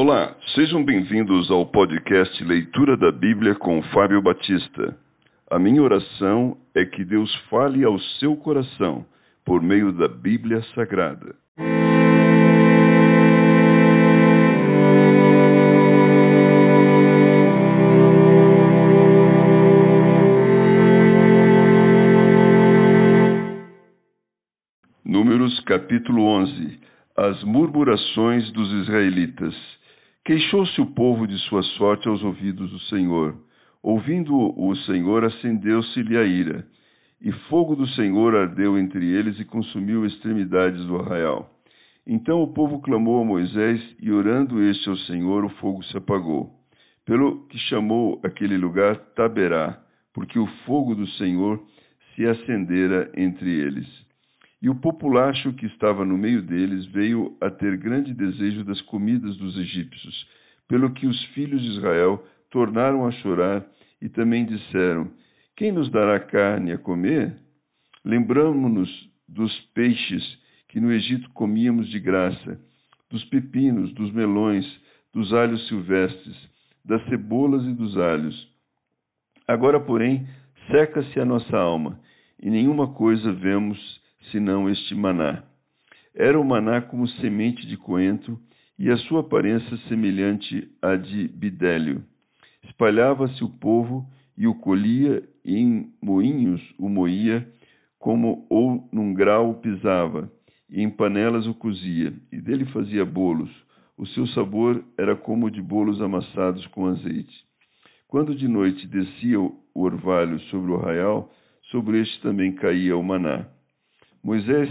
Olá, sejam bem-vindos ao podcast Leitura da Bíblia com Fábio Batista. A minha oração é que Deus fale ao seu coração por meio da Bíblia Sagrada. Números capítulo 11 As murmurações dos israelitas. Queixou-se o povo de sua sorte aos ouvidos do Senhor. Ouvindo o Senhor, acendeu-se-lhe a ira, e fogo do Senhor ardeu entre eles e consumiu extremidades do arraial. Então o povo clamou a Moisés, e orando este ao Senhor, o fogo se apagou. Pelo que chamou aquele lugar Taberá, porque o fogo do Senhor se acendera entre eles. E o populacho que estava no meio deles veio a ter grande desejo das comidas dos egípcios, pelo que os filhos de Israel tornaram a chorar e também disseram: Quem nos dará carne a comer? Lembramo-nos dos peixes que no Egito comíamos de graça, dos pepinos, dos melões, dos alhos silvestres, das cebolas e dos alhos. Agora, porém, seca-se a nossa alma, e nenhuma coisa vemos senão este maná. Era o maná como semente de coentro, e a sua aparência semelhante à de bidélio. Espalhava-se o povo e o colhia, e em moinhos o moía, como ou num grau o pisava, e em panelas o cozia, e dele fazia bolos. O seu sabor era como de bolos amassados com azeite. Quando de noite descia o orvalho sobre o arraial, sobre este também caía o maná. Moisés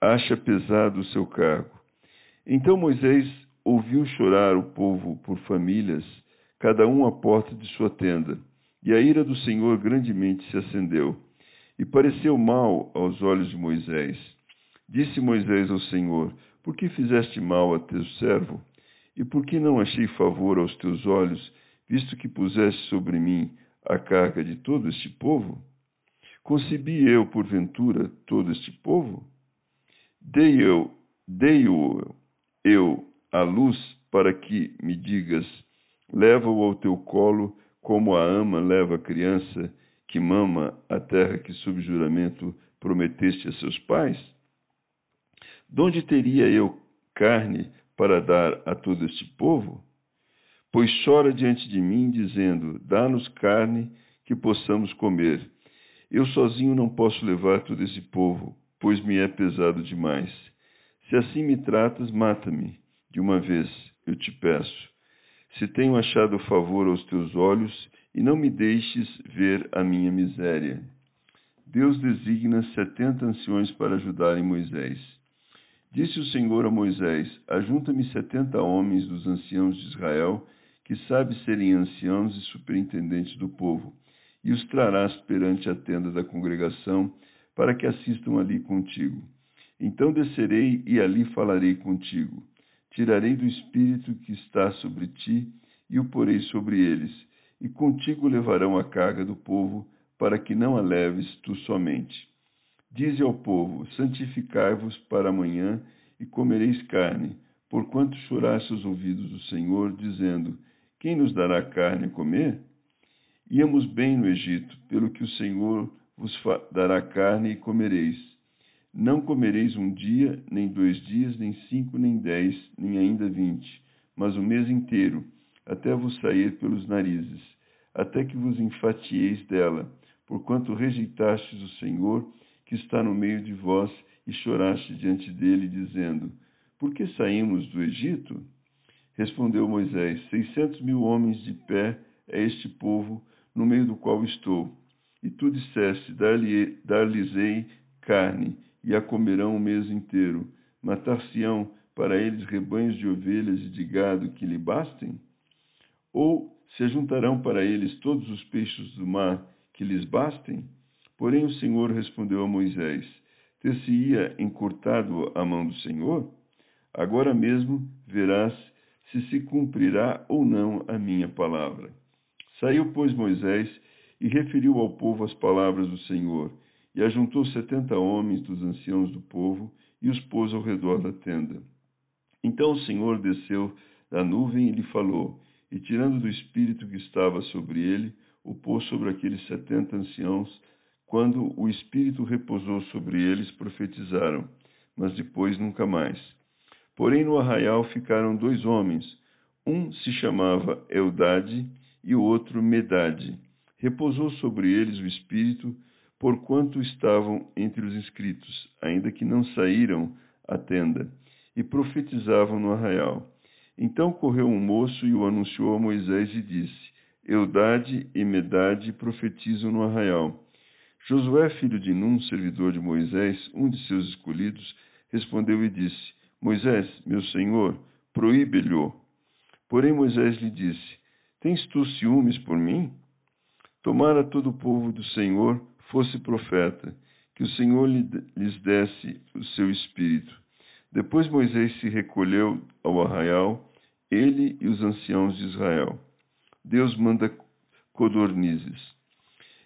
acha pesado o seu cargo. Então Moisés ouviu chorar o povo por famílias, cada um à porta de sua tenda, e a ira do Senhor grandemente se acendeu. E pareceu mal aos olhos de Moisés. Disse Moisés ao Senhor: Por que fizeste mal a teu servo? E por que não achei favor aos teus olhos, visto que puseste sobre mim a carga de todo este povo? Concebi eu, porventura, todo este povo? Dei eu, dei-o eu à luz para que me digas, leva-o ao teu colo, como a ama leva a criança que mama a terra que sob juramento prometeste a seus pais? Donde teria eu carne para dar a todo este povo? Pois chora diante de mim, dizendo: Dá-nos carne que possamos comer. Eu sozinho não posso levar todo esse povo, pois me é pesado demais. Se assim me tratas, mata-me de uma vez, eu te peço. Se tenho achado favor aos teus olhos, e não me deixes ver a minha miséria. Deus designa setenta anciões para ajudarem Moisés. Disse o Senhor a Moisés: Ajunta-me setenta homens dos anciãos de Israel, que sabem serem anciãos e superintendentes do povo e os trarás perante a tenda da congregação, para que assistam ali contigo. Então descerei e ali falarei contigo. Tirarei do espírito que está sobre ti e o porei sobre eles, e contigo levarão a carga do povo, para que não a leves tu somente. Dize ao povo: Santificai-vos para amanhã e comereis carne, porquanto choraste os ouvidos do Senhor, dizendo: Quem nos dará carne a comer? Íamos bem no Egito, pelo que o Senhor vos dará carne e comereis. Não comereis um dia, nem dois dias, nem cinco, nem dez, nem ainda vinte, mas o mês inteiro, até vos sair pelos narizes, até que vos enfatieis dela, porquanto rejeitastes o Senhor, que está no meio de vós, e choraste diante dele, dizendo: Por que saímos do Egito? Respondeu Moisés: Seiscentos mil homens de pé é este povo, no meio do qual estou. E tu disseste: Dar-lhes-ei carne, e a comerão o mês inteiro. Matar-se-ão para eles rebanhos de ovelhas e de gado que lhe bastem? Ou se ajuntarão para eles todos os peixes do mar que lhes bastem? Porém o Senhor respondeu a Moisés: Ter-se-ia encurtado a mão do Senhor? Agora mesmo verás se se cumprirá ou não a minha palavra. Saiu, pois, Moisés e referiu ao povo as palavras do Senhor, e ajuntou setenta homens dos anciãos do povo e os pôs ao redor da tenda. Então o Senhor desceu da nuvem e lhe falou, e tirando do espírito que estava sobre ele, o pôs sobre aqueles setenta anciãos. Quando o espírito repousou sobre eles, profetizaram, mas depois nunca mais. Porém, no arraial ficaram dois homens. Um se chamava Eudade e o outro Medade. Repousou sobre eles o espírito, porquanto estavam entre os inscritos, ainda que não saíram à tenda, e profetizavam no arraial. Então correu um moço e o anunciou a Moisés e disse: Eudade e Medade profetizam no arraial. Josué, filho de Num, servidor de Moisés, um de seus escolhidos, respondeu e disse: Moisés, meu senhor, proíbe-lhe. Porém Moisés lhe disse: Tens tu ciúmes por mim? Tomara todo o povo do Senhor fosse profeta, que o Senhor lhes desse o seu espírito. Depois Moisés se recolheu ao arraial, ele e os anciãos de Israel. Deus manda codornizes.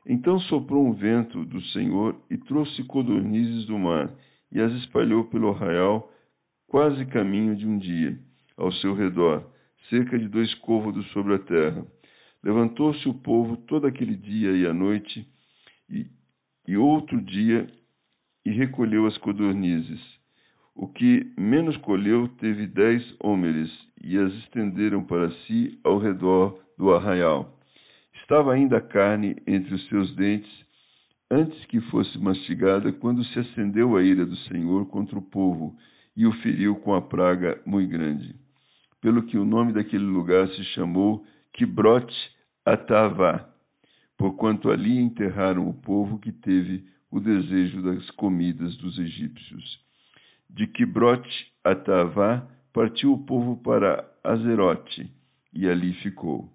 Então soprou um vento do Senhor e trouxe codornizes do mar e as espalhou pelo arraial, quase caminho de um dia, ao seu redor, cerca de dois côvados sobre a terra. Levantou-se o povo todo aquele dia e a noite, e, e outro dia, e recolheu as codornizes. O que menos colheu teve dez homens, e as estenderam para si ao redor do arraial. Estava ainda a carne entre os seus dentes, antes que fosse mastigada, quando se acendeu a ira do Senhor contra o povo, e o feriu com a praga muito grande. Pelo que o nome daquele lugar se chamou Quibrote Atavá, porquanto ali enterraram o povo que teve o desejo das comidas dos egípcios. De Quibrote Atavá partiu o povo para Azerote, e ali ficou.